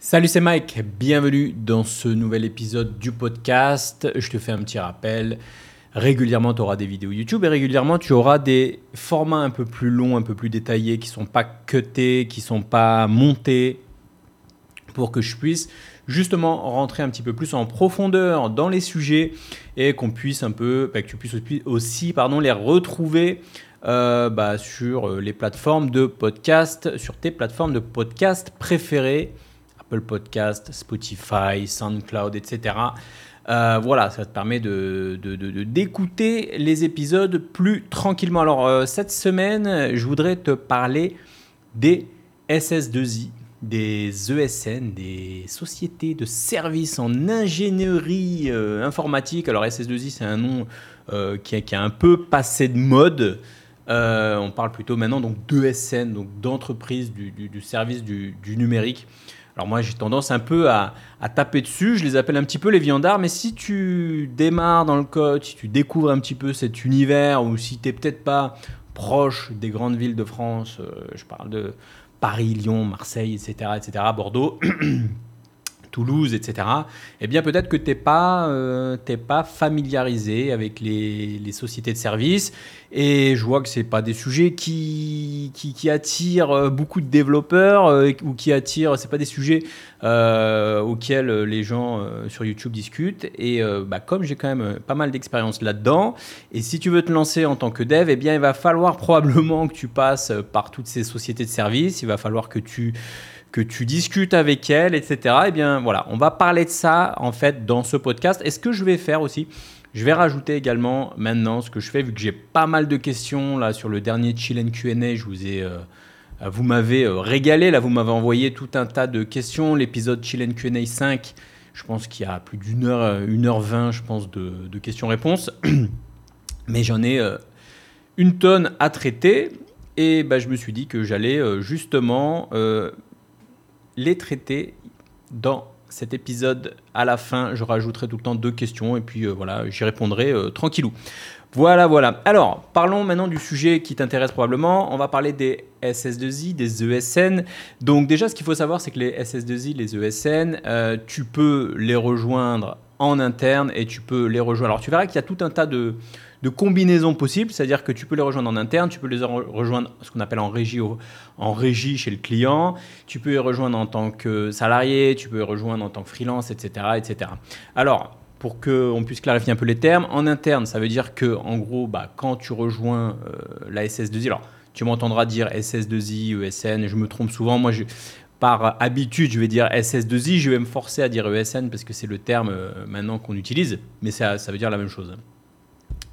Salut, c'est Mike. Bienvenue dans ce nouvel épisode du podcast. Je te fais un petit rappel. Régulièrement, tu auras des vidéos YouTube et régulièrement, tu auras des formats un peu plus longs, un peu plus détaillés, qui ne sont pas cutés, qui ne sont pas montés, pour que je puisse justement rentrer un petit peu plus en profondeur dans les sujets et qu'on puisse un peu, bah, que tu puisses aussi pardon, les retrouver euh, bah, sur les plateformes de podcast, sur tes plateformes de podcast préférées, Apple Podcast, Spotify, SoundCloud, etc. Euh, voilà, ça te permet de, d'écouter les épisodes plus tranquillement. Alors, euh, cette semaine, je voudrais te parler des SS2I, des ESN, des sociétés de services en ingénierie euh, informatique. Alors, SS2I, c'est un nom qui, a, un peu passé de mode. on parle plutôt maintenant donc d'ESN, donc d'entreprise du, service du, numérique. Alors moi j'ai tendance un peu à, taper dessus, je les appelle un petit peu les viandards, mais si tu démarres dans le code, si tu découvres un petit peu cet univers, ou si tu n'es peut-être pas proche des grandes villes de France, euh, je parle de Paris, Lyon, Marseille, etc., etc., Bordeaux, Toulouse, etc., eh bien peut-être que tu n'es pas, euh, pas familiarisé avec les, sociétés de services. Et je vois que ce pas des sujets qui, attirent euh, beaucoup de développeurs euh, ou qui attirent, ce pas des sujets auxquels les gens sur YouTube discutent. Et bah, comme j'ai quand même pas mal d'expérience là-dedans, et si tu veux te lancer en tant que dev, eh bien il va falloir probablement que tu passes par toutes ces sociétés de services. Il va falloir que tu que tu discutes avec elle, etc. Eh bien, voilà, on va parler de ça en fait dans ce podcast. Et ce que je vais faire aussi, je vais rajouter également maintenant ce que je fais, vu que j'ai pas mal de questions là sur le dernier Chill Q&A, je vous ai, euh, vous m'avez euh, régalé, là vous m'avez envoyé tout un tas de questions. L'épisode Chill Q&A 5, je pense qu'il y a plus d'une heure, une heure vingt, je pense, de, questions-réponses. Mais j'en ai euh, une tonne à traiter. Et bah, je me suis dit que j'allais justement les traiter dans cet épisode à la fin. Je rajouterai tout le temps deux questions et puis euh, voilà, j'y répondrai euh, tranquillou. Voilà, voilà. Alors, parlons maintenant du sujet qui t'intéresse probablement. On va parler des SS2I, des ESN. Donc déjà, ce qu'il faut savoir, c'est que les SS2I, les ESN, euh, tu peux les rejoindre en interne et tu peux les rejoindre. Alors tu verras qu'il y a tout un tas de, de combinaisons possibles, c'est-à-dire que tu peux les rejoindre en interne, tu peux les rejoindre ce qu'on appelle en régie, en régie chez le client, tu peux les rejoindre en tant que salarié, tu peux les rejoindre en tant que freelance, etc. etc. Alors, pour qu'on puisse clarifier un peu les termes, en interne, ça veut dire que, en gros, bah, quand tu rejoins euh, la SS2I, alors tu m'entendras dire SS2I, ESN, je me trompe souvent, moi par habitude, je vais dire SS2I, je vais me forcer à dire ESN parce que c'est le terme euh, maintenant qu'on utilise, mais ça, ça veut dire la même chose.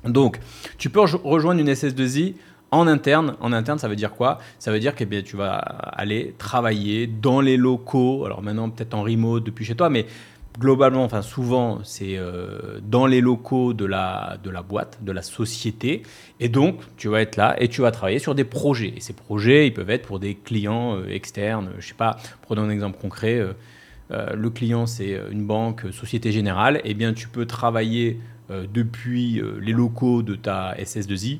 Donc, tu peux rejoindre une SS2I en interne. En interne, ça veut dire quoi? Ça veut dire que eh tu vas aller travailler dans les locaux. Alors maintenant, peut-être en remote depuis chez toi, mais globalement, enfin souvent, c'est euh, dans les locaux de la, de la boîte, de la société. Et donc, tu vas être là et tu vas travailler sur des projets. Et ces projets, ils peuvent être pour des clients euh, externes. Je sais pas, prenons un exemple concret. Euh, le client, c'est une banque, Société Générale. Eh bien, tu peux travailler depuis euh, les locaux de ta SS2I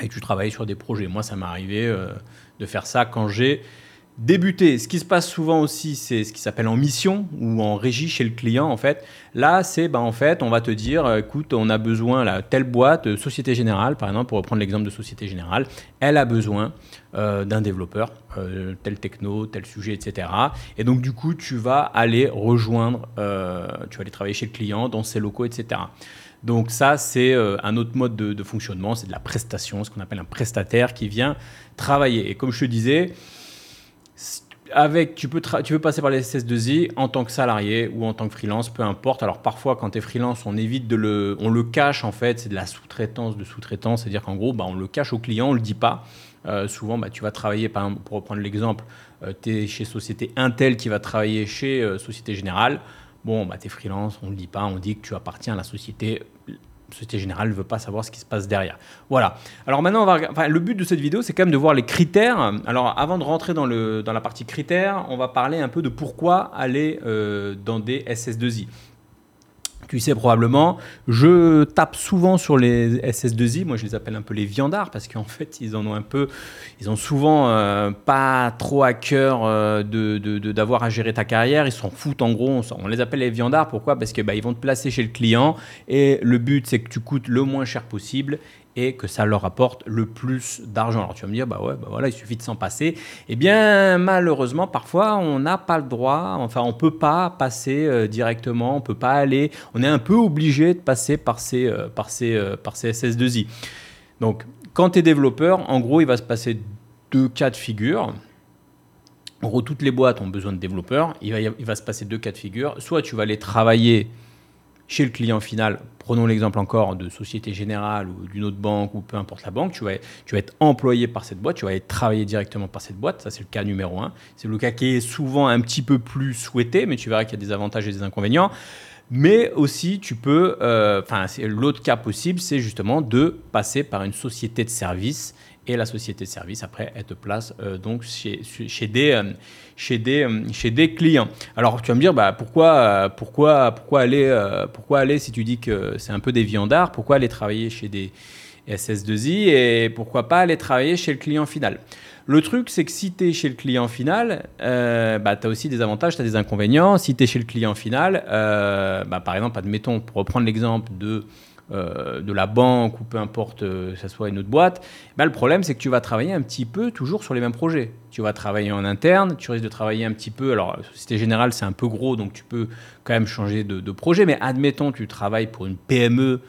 et tu travailles sur des projets. Moi, ça m'est arrivé euh, de faire ça quand j'ai débuté. Ce qui se passe souvent aussi, c'est ce qui s'appelle en mission ou en régie chez le client. En fait, là, c'est ben, en fait, on va te dire, écoute, on a besoin la telle boîte, Société Générale, par exemple, pour reprendre l'exemple de Société Générale, elle a besoin d'un développeur, tel techno, tel sujet, etc. Et donc, du coup, tu vas aller rejoindre, tu vas aller travailler chez le client dans ses locaux, etc. Donc ça, c'est un autre mode de, fonctionnement, c'est de la prestation, ce qu'on appelle un prestataire qui vient travailler. Et comme je te disais, avec, tu, peux tu passer par les SS2I en tant que salarié ou en tant que freelance, peu importe. Alors parfois, quand tu es freelance, on évite de le, on le cache en fait. C'est de la sous-traitance de sous-traitance, c'est-à-dire qu'en gros, bah, on le cache au client, on le dit pas. Euh, souvent, bah, tu vas travailler, pour reprendre l'exemple, euh, tu es chez Société Intel qui va travailler chez euh, Société Générale. Bon, bah, tu es freelance, on ne le dit pas, on dit que tu appartiens à la société Société Générale ne veut pas savoir ce qui se passe derrière. Voilà. Alors maintenant, le but de cette vidéo, c'est quand même de voir les critères. Alors avant de rentrer dans, dans la partie critères, on va parler un peu de pourquoi aller euh, dans des SS2I. Tu sais probablement, je tape souvent sur les SS2I, moi je les appelle un peu les viandards parce qu'en fait ils en ont un peu, ils ont souvent euh, pas trop à cœur euh, de, d'avoir à gérer ta carrière, ils s'en foutent en gros, on, les appelle les viandards, pourquoi? Parce que bah, vont te placer chez le client et le but c'est que tu coûtes le moins cher possible et que ça leur apporte le plus d'argent. Alors tu vas me dire, bah ouais, bah voilà, il suffit de s'en passer. Eh bien, malheureusement, parfois, on n'a pas le droit, enfin, on peut pas passer euh, directement, on peut pas aller, on est un peu obligé de passer par ces, euh, par ces, euh, par ces SS2I. Donc, quand tu es développeur, en gros, il va se passer deux cas de figure. En gros, toutes les boîtes ont besoin de développeurs. Il va, il va se passer deux cas de figure. Soit tu vas aller travailler chez le client final, prenons l'exemple encore de Société Générale ou d'une autre banque ou peu importe la banque, tu vas, être employé par cette boîte, tu vas être travailler directement par cette boîte, ça c'est le cas numéro un. C'est le cas qui est souvent un petit peu plus souhaité, mais tu verras qu'il y a des avantages et des inconvénients. Mais aussi, tu peux, euh, enfin, l'autre cas possible, c'est justement de passer par une société de service et la société de service, après, elle te place euh, donc chez, des, euh, chez, des, euh, chez des clients. Alors, tu vas me dire, bah, pourquoi, pourquoi, pourquoi, aller, pourquoi aller, si tu dis que c'est un peu des viandards, pourquoi aller travailler chez des SS2I et pourquoi pas aller travailler chez le client final? Le truc, c'est que si tu es chez le client final, bah, tu as aussi des avantages, tu as des inconvénients. Si tu es chez le client final, bah, par exemple, admettons, pour reprendre l'exemple de euh, de la banque ou peu importe, euh, que ce soit une autre boîte, bah, le problème c'est que tu vas travailler un petit peu toujours sur les mêmes projets. Tu vas travailler en interne, tu risques de travailler un petit peu. Alors, Société Générale, c'est un peu gros, donc tu peux quand même changer de, de projet, mais admettons, tu travailles pour une PME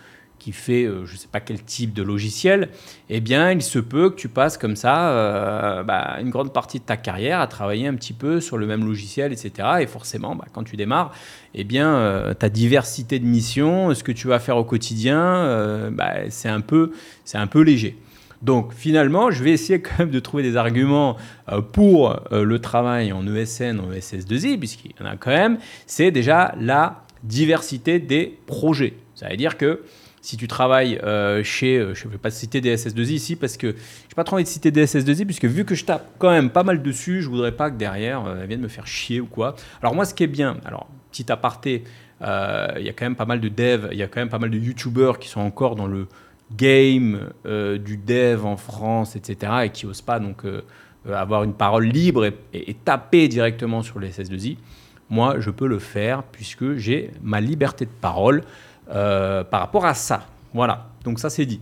qui fait euh, je ne sais pas quel type de logiciel, eh bien, il se peut que tu passes comme ça euh, bah, une grande partie de ta carrière à travailler un petit peu sur le même logiciel, etc. Et forcément, bah, quand tu démarres, eh bien, euh, ta diversité de missions, ce que tu vas faire au quotidien, bah, c'est un, peu, un peu léger. Donc finalement, je vais essayer quand même de trouver des arguments pour le travail en ESN, en ESS2I, puisqu'il y en a quand même. C'est déjà la diversité des projets. Ça veut dire que si tu travailles euh, chez, euh, je ne vais pas citer des SS2I ici parce que je n'ai pas trop envie de citer des SS2I puisque vu que je tape quand même pas mal dessus, je voudrais pas que derrière euh, elle vienne me faire chier ou quoi. Alors moi ce qui est bien, alors petit aparté, il y a quand même pas mal de devs, il y a quand même pas mal de YouTubers qui sont encore dans le game du dev en France, etc. et qui n'osent pas donc avoir une parole libre et, et taper directement sur les SS2I. Moi je peux le faire puisque j'ai ma liberté de parole. Euh, par rapport à ça. Voilà, donc ça c'est dit.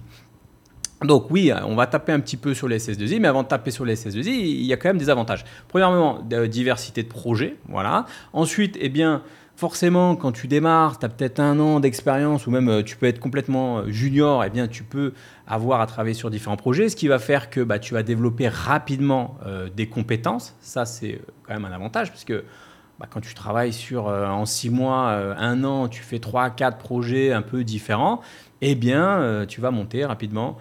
Donc oui, on va taper un petit peu sur les SS2I, mais avant de taper sur les SS2I, il y a quand même des avantages. Premièrement, diversité de projets, voilà. Ensuite, eh bien, forcément, quand tu démarres, tu as peut-être un an d'expérience, ou même euh, tu peux être complètement euh, junior, eh bien, tu peux avoir à travailler sur différents projets, ce qui va faire que bah, tu vas développer rapidement des compétences. Ça, c'est quand même un avantage, parce que bah, quand tu travailles sur euh, en six mois, euh, un an, tu fais trois, quatre projets un peu différents, eh bien, euh, tu vas monter rapidement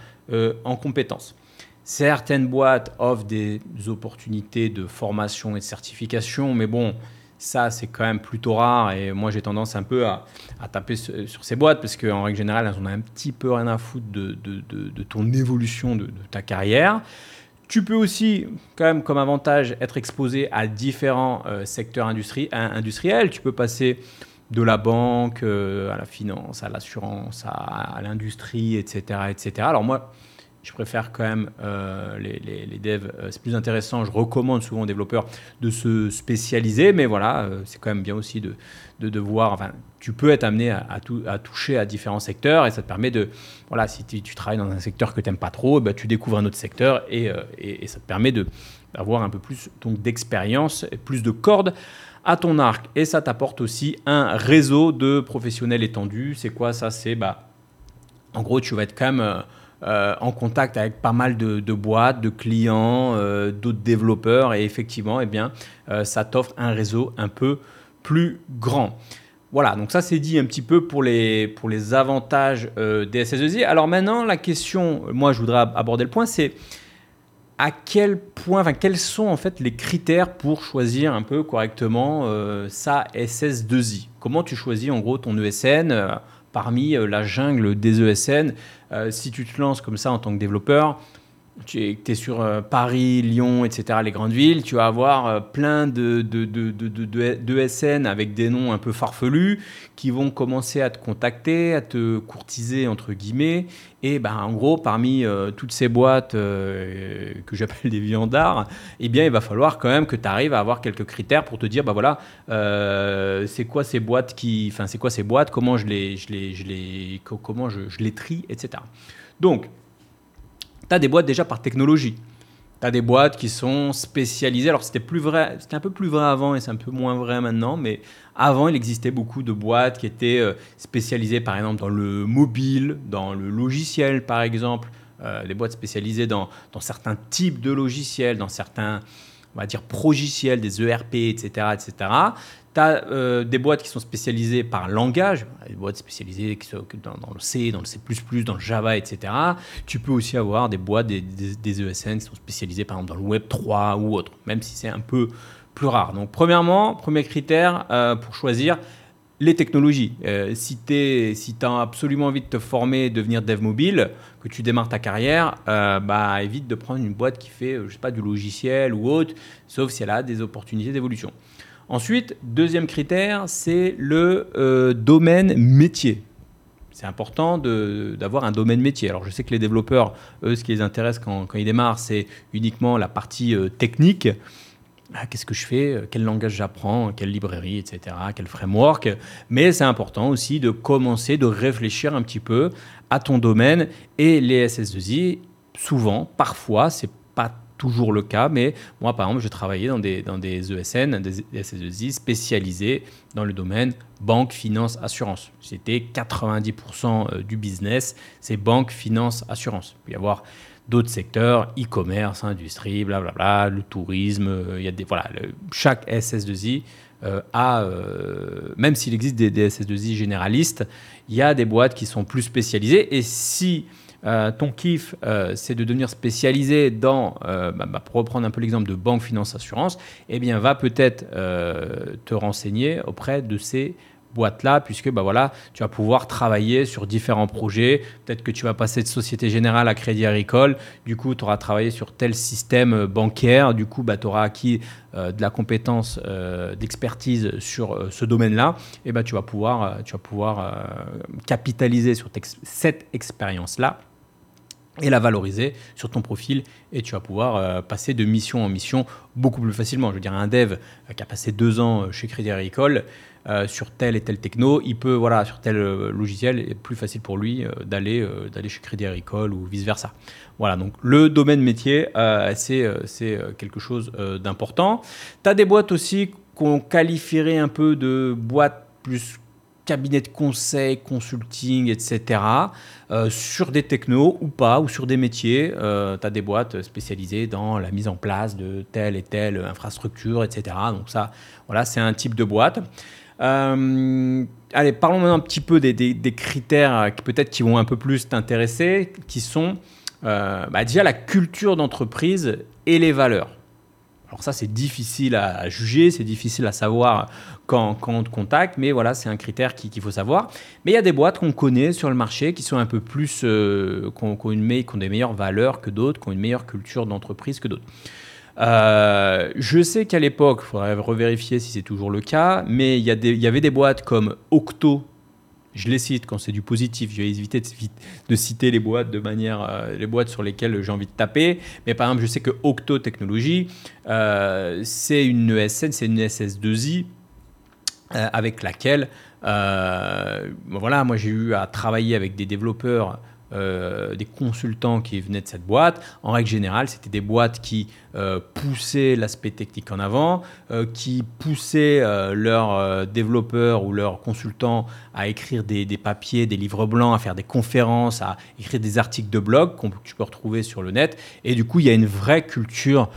en compétences. Certaines boîtes offrent des opportunités de formation et de certification, mais bon, ça, c'est quand même plutôt rare. Et moi, j'ai tendance un peu à, taper sur ces boîtes parce qu'en règle générale, elles ont un petit peu rien à foutre de, de ton évolution de, ta carrière. Tu peux aussi, quand même, comme avantage, être exposé à différents euh, secteurs industriels. Tu peux passer de la banque euh, à la finance, à l'assurance, à, l'industrie, etc., etc. Alors moi, je préfère quand même euh, les, devs, c'est plus intéressant. Je recommande souvent aux développeurs de se spécialiser, mais voilà, c'est quand même bien aussi de, voir. Enfin, tu peux être amené à, toucher à différents secteurs et ça te permet de. Voilà, si tu, travailles dans un secteur que tu n'aimes pas trop, bah, tu découvres un autre secteur et, euh, et, ça te permet d'avoir un peu plus d'expérience et plus de cordes à ton arc. Et ça t'apporte aussi un réseau de professionnels étendus. C'est quoi ça? C'est. Bah, en gros, tu vas être quand même. Euh, euh, en contact avec pas mal de, boîtes, de clients, d'autres développeurs, et effectivement, eh bien, ça t'offre un réseau un peu plus grand. Voilà, donc ça c'est dit un petit peu pour les, pour les avantages euh, des SS2I. Alors maintenant, la question, moi je voudrais aborder le point, c'est à quel point, enfin quels sont en fait les critères pour choisir un peu correctement euh, sa SS2I Comment tu choisis en gros ton ESN euh, parmi la jungle des ESN Si tu te lances comme ça en tant que développeur, tu es, sur euh, Paris, Lyon, etc., les grandes villes, tu vas avoir euh, plein de, de, de, de, SN avec des noms un peu farfelus qui vont commencer à te contacter, à te courtiser, entre guillemets. Et ben, en gros, parmi euh, toutes ces boîtes que j'appelle des viandards, eh bien, il va falloir quand même que tu arrives à avoir quelques critères pour te dire, bah voilà, c'est quoi ces boîtes qui, quoi ces boîtes, comment je les, je les, je les, comment je, je les trie, etc. Donc, tu des boîtes déjà par technologie. Tu as des boîtes qui sont spécialisées. Alors, c'était plus vrai, c'était un peu plus vrai avant et c'est un peu moins vrai maintenant, mais avant, il existait beaucoup de boîtes qui étaient euh, spécialisées, par exemple, dans le mobile, dans le logiciel, par exemple. Euh, des boîtes spécialisées dans, dans, certains types de logiciels, dans certains, on va dire, progiciels, des ERP, etc., etc. Tu as euh, des boîtes qui sont spécialisées par langage, des boîtes spécialisées qui sont dans, le C, dans le C++, dans le Java, etc. Tu peux aussi avoir des boîtes, des, ESN qui sont spécialisées par exemple dans le Web 3 ou autre, même si c'est un peu plus rare. Donc premièrement, premier critère euh, pour choisir, les technologies. Euh, si tu as absolument envie de te former, devenir dev mobile, que tu démarres ta carrière, bah, évite de prendre une boîte qui fait, je sais pas, du logiciel ou autre, sauf si elle a des opportunités d'évolution. Ensuite, deuxième critère, c'est le euh, domaine métier. C'est important d'avoir un domaine métier. Alors je sais que les développeurs, eux, ce qui les intéresse quand, ils démarrent, c'est uniquement la partie euh, technique. Ah, qu'est-ce que je fais? Quel langage j'apprends? Quelle librairie, etc. Quel framework? Mais c'est important aussi de commencer, de réfléchir un petit peu à ton domaine. Et les SS2I, souvent, parfois, c'est toujours le cas, mais moi, par exemple, je travaillais dans des, dans des ESN, des SS2I spécialisés dans le domaine banque, finance, assurance. C'était 90% euh, du business, c'est banque, finance, assurance. Il peut y avoir d'autres secteurs, e-commerce, industrie, blablabla, le tourisme, euh, il y a des, voilà, chaque SS2I euh, a, même s'il existe des, des SS2I généralistes, il y a des boîtes qui sont plus spécialisées. Et si euh, ton kiff, euh, c'est de devenir spécialisé dans, euh, bah, bah, pour reprendre un peu l'exemple de banque, finance, assurance, eh bien, va peut-être te renseigner auprès de ces boîtes-là, puisque bah, voilà, tu vas pouvoir travailler sur différents projets. Peut-être que tu vas passer de Société Générale à Crédit Agricole. Du coup, tu auras travaillé sur tel système bancaire. Du coup, bah, tu auras acquis de la compétence, d'expertise sur ce domaine-là. Et pouvoir, tu vas pouvoir capitaliser sur cette expérience-là et la valoriser sur ton profil et tu vas pouvoir euh, passer de mission en mission beaucoup plus facilement. Je veux dire, un dev euh, qui a passé deux ans euh, chez Crédit Agricole sur tel et tel techno, il peut, voilà, sur tel logiciel, est plus facile pour lui d'aller d'aller chez Crédit Agricole ou vice-versa. Voilà, donc le domaine métier, c'est quelque chose d'important. Tu as des boîtes aussi qu'on qualifierait un peu de boîtes plus cabinet de conseil, consulting, etc., euh, sur des technos ou pas, ou sur des métiers. Euh, tu as des boîtes spécialisées dans la mise en place de telle et telle infrastructure, etc. Donc ça, voilà, c'est un type de boîte. Euh, allez, parlons maintenant un petit peu des, critères qui peut-être qui vont un peu plus t'intéresser, qui sont bah, déjà la culture d'entreprise et les valeurs. Alors ça, c'est difficile à, juger, c'est difficile à savoir quand, on te contacte, mais voilà, c'est un critère qu'il faut savoir. Mais il y a des boîtes qu'on connaît sur le marché qui sont un peu plus, euh, qui, ont, des meilleures valeurs que d'autres, qui ont une meilleure culture d'entreprise que d'autres. Euh, je sais qu'à l'époque, il faudrait revérifier si c'est toujours le cas, mais il y, il y avait des boîtes comme Octo je les cite quand c'est du positif. Je vais éviter de, citer les boîtes de manière, euh, les boîtes sur lesquelles j'ai envie de taper. Mais par exemple, je sais que Octo Technologies, euh, c'est une ESN, c'est une SS2I euh, avec laquelle, voilà, moi j'ai eu à travailler avec des développeurs euh, des consultants qui venaient de cette boîte. En règle générale, c'était des boîtes qui euh, poussaient l'aspect technique en avant, euh, qui poussaient leurs développeurs ou leurs consultants à écrire des, papiers, des livres blancs, à faire des conférences, à écrire des articles de blog que tu peux retrouver sur le net. Et du coup, il y a une vraie culture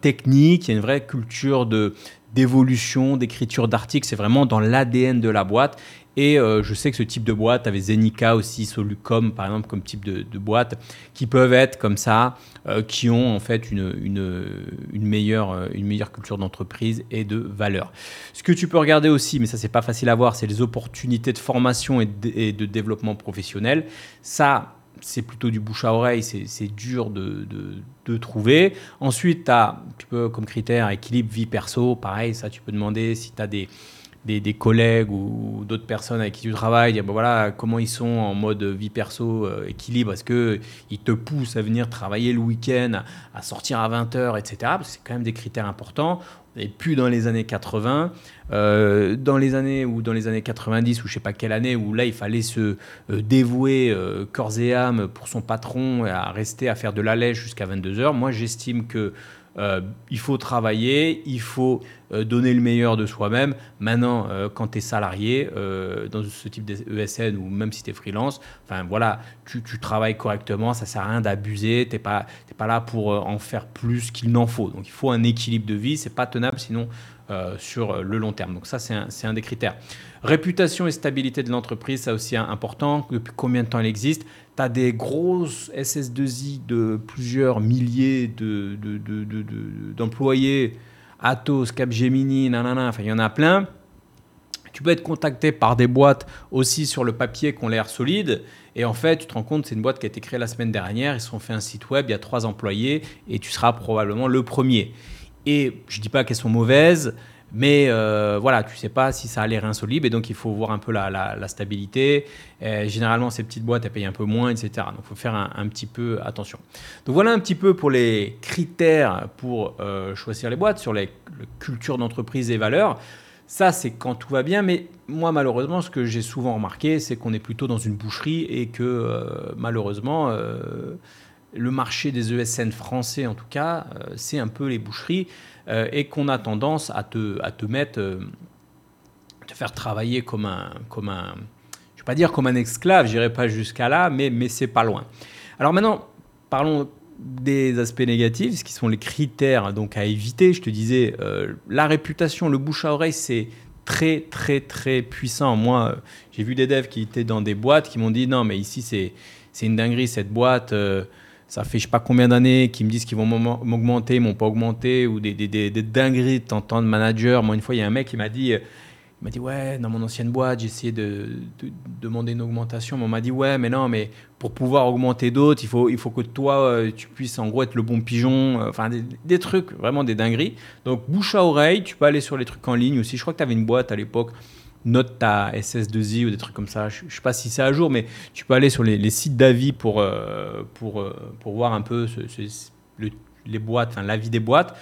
technique, il y a une vraie culture de d'évolution, d'écriture d'articles, c'est vraiment dans l'ADN de la boîte. Et euh, je sais que ce type de boîte, avait Zenica aussi, Solucom par exemple, comme type de, boîte, qui peuvent être comme ça, euh, qui ont en fait une, une, meilleure, euh, une meilleure culture d'entreprise et de valeur. Ce que tu peux regarder aussi, mais ça c'est pas facile à voir, c'est les opportunités de formation et de, développement professionnel. Ça, c'est plutôt du bouche à oreille, c'est dur de, trouver. Ensuite, tu peux, comme critère, équilibre vie perso, pareil, ça tu peux demander si tu as des, des, collègues ou d'autres personnes avec qui tu travailles, dire, voilà, comment ils sont en mode vie perso, euh, équilibre, est-ce qu'ils te poussent à venir travailler le week-end, à, sortir à 20h, etc. C'est quand même des critères importants. Et plus dans les années 80, euh, dans les années ou dans les années 90 ou je sais pas quelle année où là il fallait se euh, dévouer corps et âme pour son patron à rester à faire de la lèche jusqu'à 22 h Moi j'estime que euh, il faut travailler, il faut euh, donner le meilleur de soi-même. Maintenant, euh, quand tu es salarié dans ce type d'ESN ou même si tu es freelance, enfin voilà, tu, travailles correctement, ça sert à rien d'abuser, tu n'es pas, pas là pour en faire plus qu'il n'en faut. Donc il faut un équilibre de vie, c'est pas tenable sinon sur le long terme. Donc ça, c'est un, des critères. Réputation et stabilité de l'entreprise, ça aussi important. Depuis combien de temps elle existe? Tu as des grosses SS2I de plusieurs milliers d'employés, de, de, Atos, Capgemini, nanana, enfin il y en a plein. Tu peux être contacté par des boîtes aussi sur le papier qui ont l'air solides. Et en fait, tu te rends compte, c'est une boîte qui a été créée la semaine dernière. Ils se sont fait un site web, il y a trois employés et tu seras probablement le premier. Et je ne dis pas qu'elles sont mauvaises, mais euh, voilà, tu sais pas si ça a l'air insolite et donc il faut voir un peu la, stabilité. généralement, ces petites boîtes, elles payent un peu moins, etc. Donc il faut faire un, petit peu attention. Donc voilà un petit peu pour les critères pour euh, choisir les boîtes sur les, cultures d'entreprise et valeurs. Ça, c'est quand tout va bien, mais moi, malheureusement, ce que j'ai souvent remarqué, c'est qu'on est plutôt dans une boucherie et que euh, malheureusement, le marché des ESN français, en tout cas, c'est un peu les boucheries. Euh, et qu'on a tendance à te, à te mettre, euh, te faire travailler comme un, comme un, je vais pas dire comme un esclave, j'irai pas jusqu'à là, mais, mais c'est pas loin. Alors maintenant, parlons des aspects négatifs, ce qui sont les critères donc à éviter. Je te disais, euh, la réputation, le bouche à oreille, c'est très très très puissant. Moi, j'ai vu des devs qui étaient dans des boîtes qui m'ont dit non mais ici c'est c'est une dinguerie cette boîte ça fait je sais pas combien d'années qu'ils me disent qu'ils vont m'augmenter, ils m'ont pas augmenté, ou des, des, des, des dingueries de manager. Moi, une fois, il y a un mec qui m'a dit, il m'a dit, ouais, dans mon ancienne boîte, j'ai essayé de, demander une augmentation, mais on m'a dit, ouais, mais non, mais pour pouvoir augmenter d'autres, il faut, il faut que toi, euh, tu puisses en gros être le bon pigeon, euh, enfin, des, trucs, vraiment des dingueries. Donc, bouche à oreille, tu peux aller sur les trucs en ligne aussi. Je crois que tu avais une boîte à l'époque note ta SS2I ou des trucs comme ça. Je ne sais pas si c'est à jour, mais tu peux aller sur les, sites d'avis pour, euh, pour, euh, pour voir un peu les boîtes, enfin l'avis des boîtes.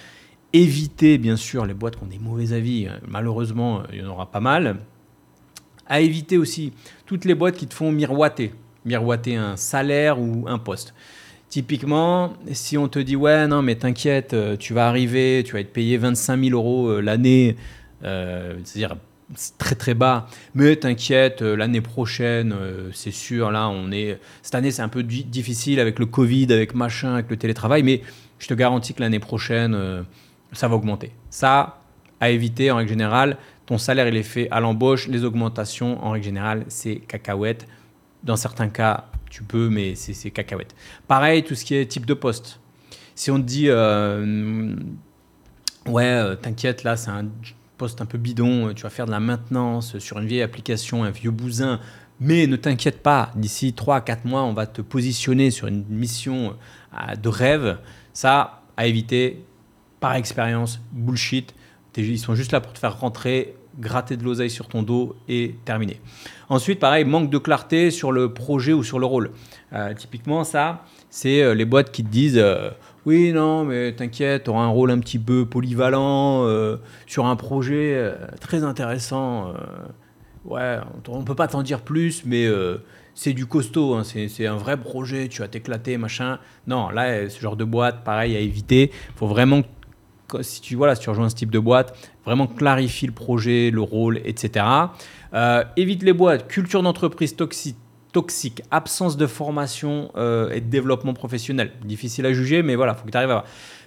Éviter, bien sûr, les boîtes qui ont des mauvais avis. Malheureusement, il y en aura pas mal. À éviter aussi toutes les boîtes qui te font miroiter. Miroiter un salaire ou un poste. Typiquement, si on te dit ouais non mais t'inquiète, euh, tu vas arriver, tu vas être payé 25 000 euros l'année, c'est-à-dire très très bas. Mais t'inquiète, euh, l'année prochaine, euh, c'est sûr, là, on est. Cette année, c'est un peu difficile avec le Covid, avec machin, avec le télétravail, mais je te garantis que l'année prochaine, euh, ça va augmenter. Ça, à éviter en règle générale. Ton salaire, il est fait à l'embauche. Les augmentations, en règle générale, c'est cacahuète. Dans certains cas, tu peux, mais c'est cacahuète. Pareil, tout ce qui est type de poste. Si on te dit, ouais, t'inquiète, là, c'est un poste un peu bidon, euh, tu vas faire de la maintenance sur une vieille application, un vieux bousin, mais ne t'inquiète pas, d'ici 3 à 4 mois, on va te positionner sur une mission euh, de rêve. Ça, à éviter, par expérience, bullshit. Ils sont juste là pour te faire rentrer, gratter de l'oseille sur ton dos et terminer. Ensuite, pareil, manque de clarté sur le projet ou sur le rôle. Euh, typiquement, ça, c'est les boîtes qui te disent oui, non, mais t'inquiète, tu auras un rôle un petit peu polyvalent euh, sur un projet euh, très intéressant. Euh, ouais, on ne peut pas t'en dire plus, mais c'est du costaud, hein, c'est un vrai projet, tu vas t'éclater, machin. Non, là, ce genre de boîte, pareil, à éviter. Faut vraiment, si tu, voilà, si tu rejoins ce type de boîte, vraiment clarifier le projet, le rôle, etc. évite les boîtes, culture d'entreprise toxique toxique, absence de formation euh, et de développement professionnel. Difficile à juger, mais voilà, il faut que tu arrives à voir.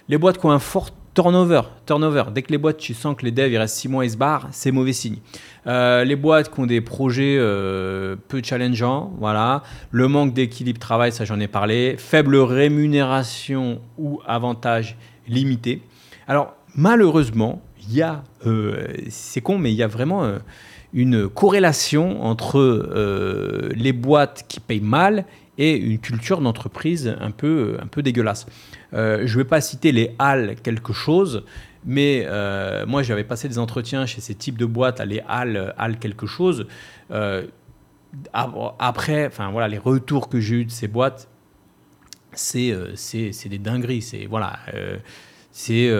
Les boîtes qui ont un fort turnover, turnover. Dès que les boîtes, tu sens que les devs, ils restent 6 mois et se barrent, c'est mauvais signe. Euh, les boîtes qui ont des projets euh, peu challengeants, voilà. Le manque d'équilibre travail, ça j'en ai parlé. Faible rémunération ou avantage limité. Alors, malheureusement, il y a, c'est con, mais il y a vraiment une corrélation entre euh, les boîtes qui payent mal et une culture d'entreprise un peu, un peu dégueulasse. je ne vais pas citer les halles quelque chose, mais moi j'avais passé des entretiens chez ces types de boîtes, les halles, halles quelque chose. après, enfin voilà, les retours que j'ai eu de ces boîtes, c'est c'est des dingueries. C'est voilà, c'est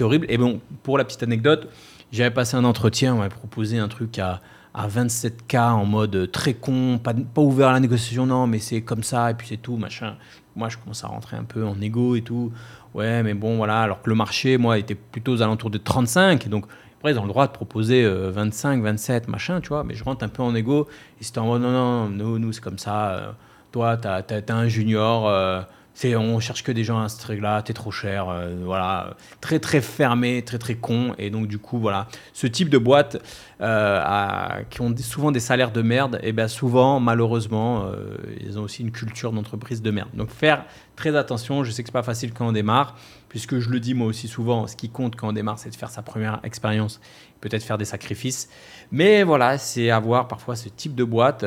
horrible. Et bon, pour la petite anecdote, j'avais passé un entretien, on m'avait proposé un truc à, à 27K en mode très con, pas, pas ouvert à la négociation, non, mais c'est comme ça, et puis c'est tout, machin. Moi, je commence à rentrer un peu en égo et tout. Ouais, mais bon, voilà, alors que le marché, moi, était plutôt aux alentours de 35, donc après, ils ont le droit de proposer 25, euh, 27, machin, tu vois, mais je rentre un peu en égo, et c'était en mode, non, non, nous, nous c'est comme ça, euh, toi, t'as as, un junior, euh, c'est, on cherche que des gens à ce truc-là, t'es trop cher, euh, voilà, très très fermé, très très con, et donc du coup voilà, ce type de boîte euh, qui ont souvent des salaires de merde, et bien souvent malheureusement euh, ils ont aussi une culture d'entreprise de merde. Donc faire très attention, je sais que c'est pas facile quand on démarre, puisque je le dis moi aussi souvent, ce qui compte quand on démarre, c'est de faire sa première expérience, peut-être faire des sacrifices. Mais voilà, c'est avoir parfois ce type de boîte.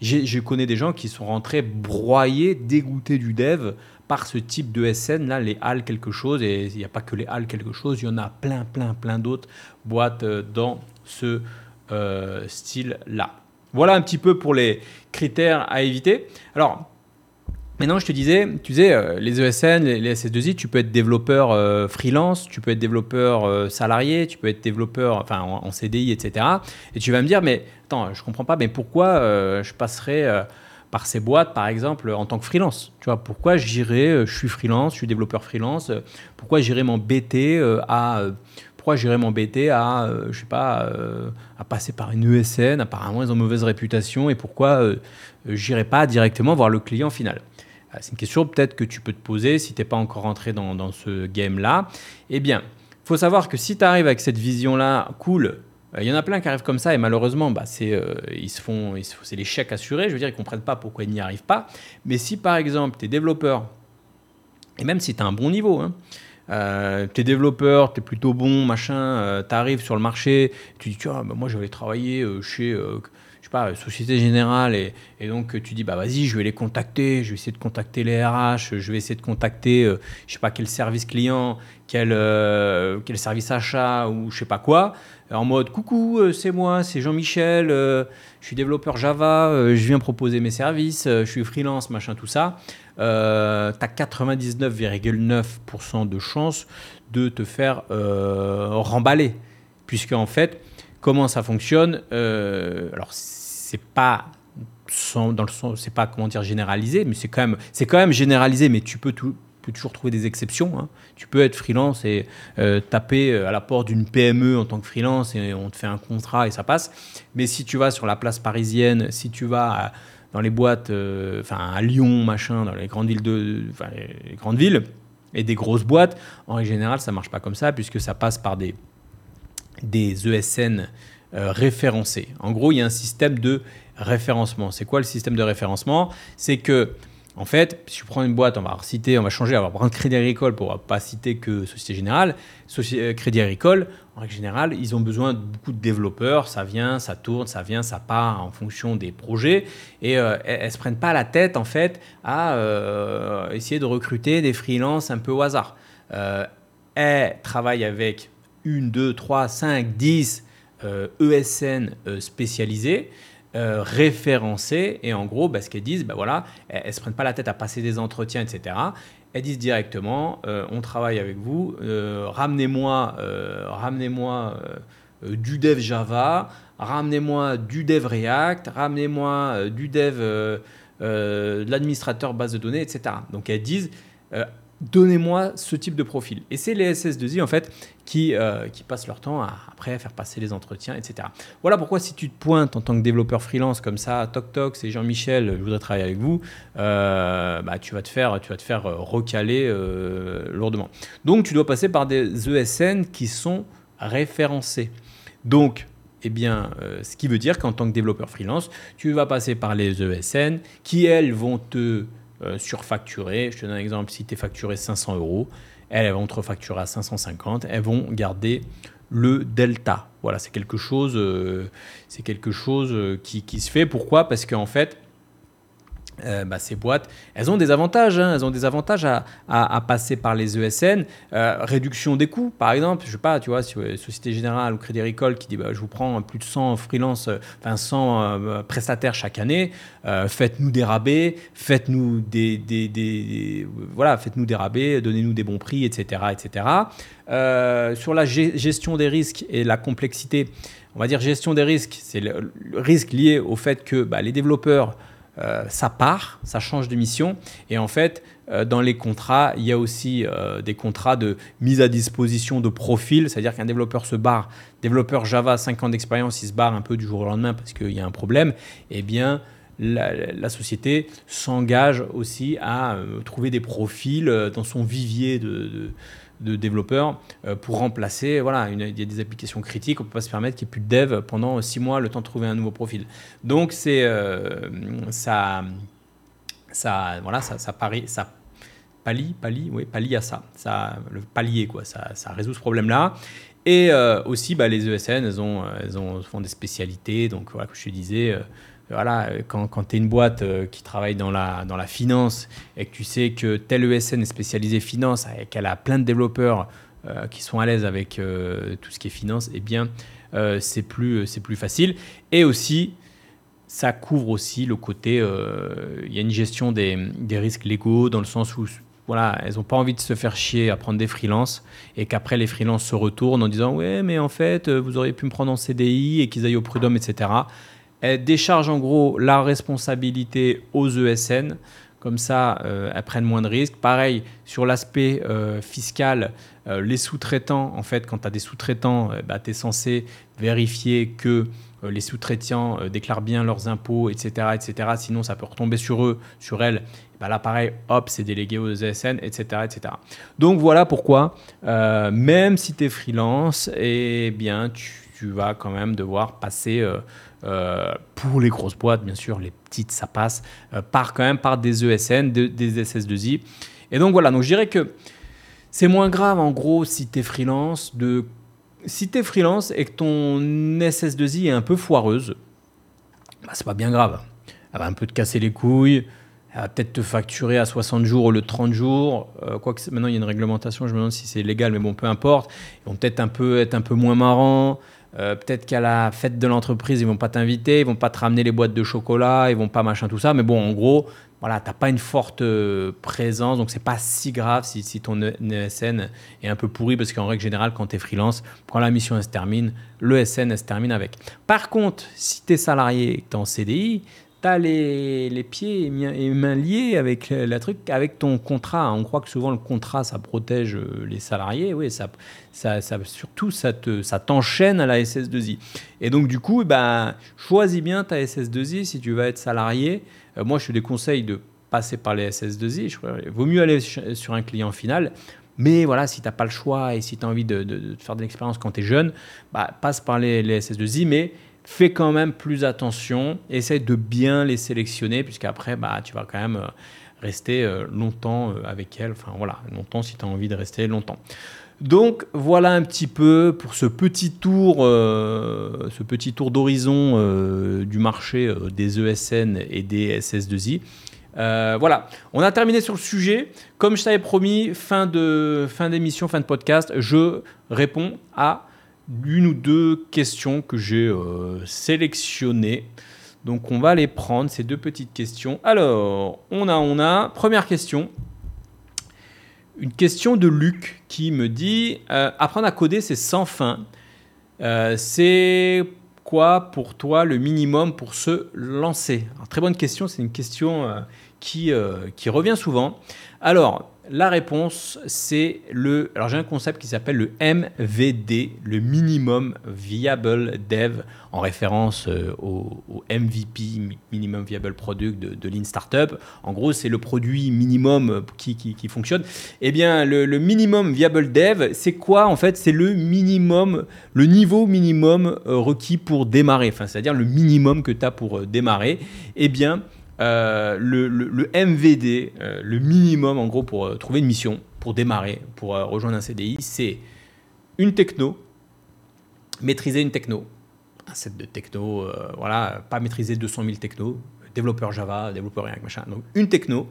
je connais des gens qui sont rentrés broyés, dégoûtés du dev par ce type de SN, là, les halles quelque chose, et il n'y a pas que les halles quelque chose, il y en a plein, plein, plein d'autres boîtes euh, dans ce euh, style-là. Voilà un petit peu pour les critères à éviter. Alors, maintenant, je te disais, tu sais, euh, les ESN, les, SS2I, tu peux être développeur freelance, tu peux être développeur salarié, tu peux être développeur enfin, en, CDI, etc. Et tu vas me dire, mais attends, je comprends pas, mais pourquoi je passerai par ces boîtes, par exemple, en tant que freelance? Tu vois, pourquoi j'irais, euh, je suis freelance, je suis développeur freelance, euh, pourquoi j'irais m'embêter euh, à, pourquoi j'irais m'embêter à, je sais pas, à passer par une ESN, apparemment ils ont mauvaise réputation, et pourquoi j'irais pas directement voir le client final? C'est une question peut-être que tu peux te poser si tu n'es pas encore rentré dans, ce game-là. Eh bien, il faut savoir que si tu arrives avec cette vision-là, cool, il y en a plein qui arrivent comme ça et malheureusement, bah, c'est euh, ils se font, c'est l'échec assuré. Je veux dire, ils comprennent pas pourquoi ils n'y arrivent pas. Mais si par exemple, tu es développeur, et même si tu as un bon niveau, hein, euh, tu es développeur, tu es plutôt bon, machin, euh, tu arrives sur le marché, tu dis, vois, bah, moi je vais travailler chez je sais pas, Société Générale, et, donc tu dis, bah vas-y, je vais les contacter, je vais essayer de contacter les RH, je vais essayer de contacter, je sais pas, quel service client, quel, quel service achat, ou je sais pas quoi en mode coucou, euh, c'est moi, c'est Jean-Michel, euh, je suis développeur Java, euh, je viens proposer mes services, je suis freelance, machin, tout ça. tu as 99,9% de chances de te faire remballer. Puisque en fait, comment ça fonctionne Alors, c'est pas dans le sens, c'est pas comment dire généralisé, mais c'est quand même, c'est quand même généralisé, mais tu peux tout, peux toujours trouver des exceptions. Hein. Tu peux être freelance et euh, taper euh, à la porte d'une PME en tant que freelance et on te fait un contrat et ça passe. Mais si tu vas sur la place parisienne, si tu vas dans les boîtes, euh, enfin à Lyon, machin, dans les grandes villes de, les grandes villes et des grosses boîtes, en règle générale, ça marche pas comme ça puisque ça passe par des des ESN référencés. En gros, il y a un système de référencement. C'est quoi le système de référencement? C'est que en fait, si je prends une boîte, on va citer, on va changer, on va prendre Crédit Agricole pour ne pas citer que Société Générale. Euh, Crédit Agricole, en règle générale, ils ont besoin de beaucoup de développeurs. Ça vient, ça tourne, ça vient, ça part en fonction des projets. Et euh, elles ne se prennent pas la tête, en fait, à euh, essayer de recruter des freelances un peu au hasard. elles travaillent avec une, deux, trois, cinq, dix ESN spécialisés. Euh, référencées et en gros, bah, ce qu'elles disent, bah, voilà, elles, ne se prennent pas la tête à passer des entretiens, etc. Elles disent directement, euh, on travaille avec vous, euh, ramenez-moi, ramenez-moi du dev Java, ramenez-moi du dev React, ramenez-moi du dev de l'administrateur base de données, etc. Donc elles disent donnez-moi ce type de profil. Et c'est les SS2I en fait qui, euh, qui passent leur temps à après faire passer les entretiens, etc. Voilà pourquoi si tu te pointes en tant que développeur freelance comme ça, toc toc, c'est Jean-Michel, je voudrais travailler avec vous, euh, bah, tu vas te faire, tu euh, recaler lourdement. Donc tu dois passer par des ESN qui sont référencés. Donc eh bien, ce qui veut dire qu'en tant que développeur freelance, tu vas passer par les ESN qui, elles, vont te euh. Je te donne un exemple, si tu es facturé 500 euros, elles vont te refacturer à 550, elles vont garder le delta. Voilà, c'est quelque chose, euh, c'est quelque chose euh, qui, qui, se fait. Pourquoi? Parce qu'en fait, euh, bah, ces boîtes, elles ont des avantages. Hein. elles ont des avantages à, à, passer par les ESN. Euh, réduction des coûts, par exemple. Je sais pas, tu vois, Société Générale ou Crédit Agricole qui dit bah, je vous prends plus de 100 freelance, euh, enfin 100 prestataires chaque année, faites-nous des rabais, faites-nous des, des, des, voilà, faites-nous des rabais, donnez-nous des bons prix, etc., etc. sur la gestion des risques et la complexité, on va dire gestion des risques, c'est le, risque lié au fait que bah, les développeurs euh, ça part, ça change de mission. Et en fait, euh, dans les contrats, il y a aussi euh, des contrats de mise à disposition de profils, c'est-à-dire qu'un développeur se barre, développeur Java, 5 ans d'expérience, il se barre un peu du jour au lendemain parce qu'il y a un problème, eh bien, la, société s'engage aussi à trouver des profils dans son vivier de de développeurs euh, pour remplacer. Voilà, il y a des applications critiques, on ne peut pas se permettre qu'il n'y ait plus de dev pendant six mois, le temps de trouver un nouveau profil. Donc, c'est euh, ça, ça, voilà, ça, ça, parie, ça pallie, pallie, oui, pallie à ça, ça le palier, quoi, ça, ça résout ce problème-là. Et euh, aussi, bah, les ESN, elles, ont, elles ont, font des spécialités. Donc, voilà, comme je te disais, voilà, quand, tu es une boîte euh, qui travaille dans la, dans la finance et que tu sais que telle ESN est spécialisée finance et qu'elle a plein de développeurs euh, qui sont à l'aise avec euh, tout ce qui est finance, eh bien, c'est plus, plus facile. Et aussi, ça couvre aussi le côté, il y a une gestion des, des, risques légaux dans le sens où voilà, elles n'ont pas envie de se faire chier à prendre des freelances et qu'après les freelances se retournent en disant ouais mais en fait vous auriez pu me prendre en CDI et qu'ils aillent au prud'homme etc. Elle décharge en gros la responsabilité aux ESN. Comme ça, euh, elles prennent moins de risques. Pareil, sur l'aspect euh, fiscal, euh, les sous-traitants, en fait, quand tu as des sous-traitants, bah, tu es censé vérifier que les sous-traitants déclarent bien leurs impôts, etc., etc. Sinon, ça peut retomber sur eux, sur elles. Bah, là, pareil, hop, c'est délégué aux ESN, etc., etc. Donc voilà pourquoi, même si tu es freelance, eh bien, tu, tu, vas quand même devoir passer euh, pour les grosses boîtes, bien sûr, les petites, ça passe, euh, par quand même par des ESN, des SS2I. Et donc voilà, donc je dirais que c'est moins grave en gros si tu es freelance de si tu freelance et que ton SS2I est un peu foireuse, bah, c'est pas bien grave. Elle va un peu te casser les couilles, elle va peut-être te facturer à 60 jours au lieu de 30 jours. Euh, quoique maintenant il y a une réglementation, je me demande si c'est légal, mais bon, peu importe. Ils vont peut-être un peu être un peu moins marrants. Euh, peut-être qu'à la fête de l'entreprise, ils vont pas t'inviter, ils vont pas te ramener les boîtes de chocolat, ils vont pas machin tout ça. Mais bon, en gros, voilà, t'as pas une forte euh, présence, donc c'est pas si grave si, ton ESN est un peu pourri, parce qu'en règle générale, quand tu es freelance, quand la mission se termine, le SN se termine avec. Par contre, si tu es salarié et que tu en CDI, tu as les, les, pieds et mains liés avec la truc, avec ton contrat. On croit que souvent le contrat, ça protège euh, les salariés. Oui, ça, ça, ça surtout, ça te, ça t'enchaîne à la SS2I. Et donc, du coup, bah, choisis bien ta SS2I si tu vas être salarié. Euh, moi, je te déconseille de passer par les SS2I. Il vaut mieux aller sur un client final. Mais voilà, si tu n'as pas le choix et si tu as envie de, de, faire de l'expérience quand tu es jeune, bah, passe par les, les SS2I. Mais fais quand même plus attention, essaye de bien les sélectionner, puisqu'après, bah, tu vas quand même euh, rester euh, longtemps euh, avec elles. Enfin voilà, longtemps si tu as envie de rester longtemps. Donc voilà un petit peu pour ce petit tour, ce petit tour d'horizon du marché des ESN et des SS2I. voilà, on a terminé sur le sujet. Comme je t'avais promis, fin de fin d'émission, fin de podcast, je réponds à une ou deux questions que j'ai euh, sélectionnées. Donc on va les prendre, ces deux petites questions. Alors, on a, on a, première question. Une question de Luc qui me dit euh, Apprendre à coder, c'est sans fin. Euh, c'est quoi pour toi le minimum pour se lancer? Très bonne question, c'est une question qui, qui revient souvent. Alors, la réponse, c'est le. Alors, j'ai un concept qui s'appelle le MVD, le Minimum Viable Dev, en référence euh, au, MVP, Minimum Viable Product de, de Lean Startup. En gros, c'est le produit minimum qui, qui, fonctionne. Eh bien, le, Minimum Viable Dev, c'est quoi En fait, c'est le minimum, le niveau minimum euh, requis pour démarrer. Enfin, c'est-à-dire le minimum que tu as pour euh, démarrer. Eh bien, euh, le, MVD, euh, le minimum en gros pour euh, trouver une mission, pour démarrer, pour rejoindre un CDI, c'est une techno, maîtriser une techno, un set de techno, voilà, pas maîtriser 200 000 technos, développeur Java, développeur React, machin. Donc une techno,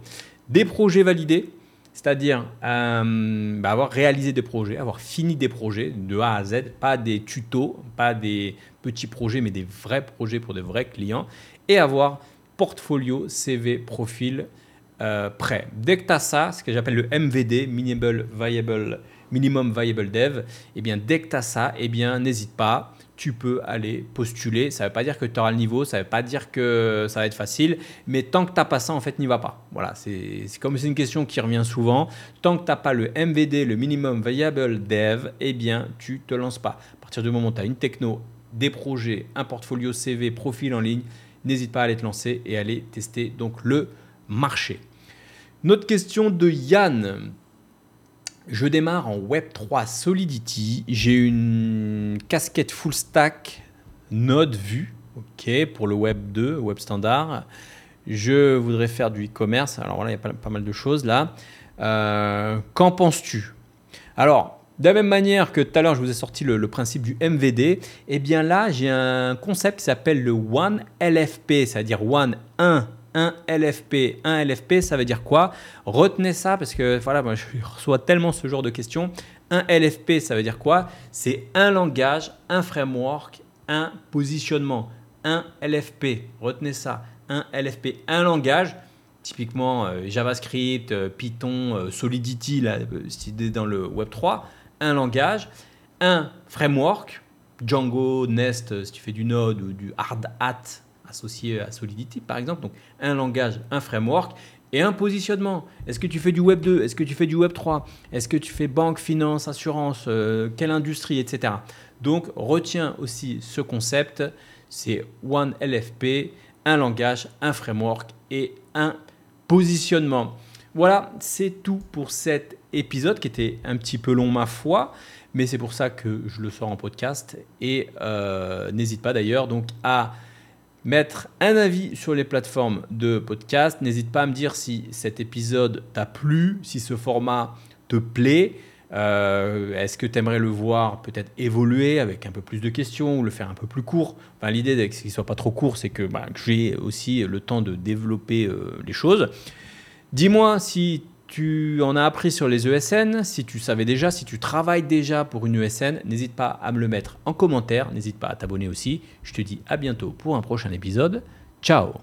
des projets validés, c'est-à-dire bah, avoir réalisé des projets, avoir fini des projets de A à Z, pas des tutos, pas des petits projets, mais des vrais projets pour des vrais clients, et avoir portfolio, CV, profil euh, prêt. Dès que tu as ça, ce que j'appelle le MVD, Minimum Viable Dev, eh bien, dès que tu as ça, eh bien, n'hésite pas tu peux aller postuler. Ça ne veut pas dire que tu auras le niveau, ça ne veut pas dire que ça va être facile, mais tant que tu n'as pas ça, en fait, n'y va pas. Voilà, c'est comme c'est une question qui revient souvent. Tant que tu n'as pas le MVD, le Minimum Viable Dev, eh bien, tu te lances pas. À partir du moment où tu as une techno, des projets, un portfolio CV, profil en ligne, n'hésite pas à aller te lancer et aller tester donc le marché. Notre question de Yann. Je démarre en Web3 Solidity. J'ai une casquette full stack Node vue, ok, pour le Web 2, Web standard. Je voudrais faire du e-commerce. Alors voilà, il y a pas, mal de choses là. Euh, qu'en penses-tu? Alors, de la même manière que tout à l'heure, je vous ai sorti le, principe du MVD, eh bien là, j'ai un concept qui s'appelle le One LFP, c'est-à-dire One 1 un LFP. Un LFP, ça veut dire quoi? Retenez ça parce que voilà, je reçois tellement ce genre de questions. Un LFP, ça veut dire quoi? C'est un langage, un framework, un positionnement. Un LFP, retenez ça. Un LFP, un langage, typiquement euh, JavaScript, euh, Python, euh, Solidity, là, dans le Web3. Un langage, un framework, Django, Nest, si tu fais du Node ou du Hard Hat, associé à Solidity, par exemple. Donc, un langage, un framework et un positionnement. Est-ce que tu fais du Web 2 Est-ce que tu fais du Web 3 Est-ce que tu fais banque, finance, assurance euh, Quelle industrie, etc. Donc, retiens aussi ce concept. C'est One LFP, un langage, un framework et un positionnement. Voilà, c'est tout pour cet épisode qui était un petit peu long, ma foi mais c'est pour ça que je le sors en podcast. Et euh, n'hésite pas d'ailleurs donc à mettre un avis sur les plateformes de podcast. N'hésite pas à me dire si cet épisode t'a plu, si ce format te plaît. Euh, est-ce que tu aimerais le voir peut-être évoluer avec un peu plus de questions ou le faire un peu plus court? Enfin, L'idée, qu'il ne soit pas trop court, c'est que, bah, j'ai aussi le temps de développer euh, les choses. Dis-moi si tu en as appris sur les ESN, si tu savais déjà, si tu travailles déjà pour une ESN, n'hésite pas à me le mettre en commentaire, n'hésite pas à t'abonner aussi. Je te dis à bientôt pour un prochain épisode. Ciao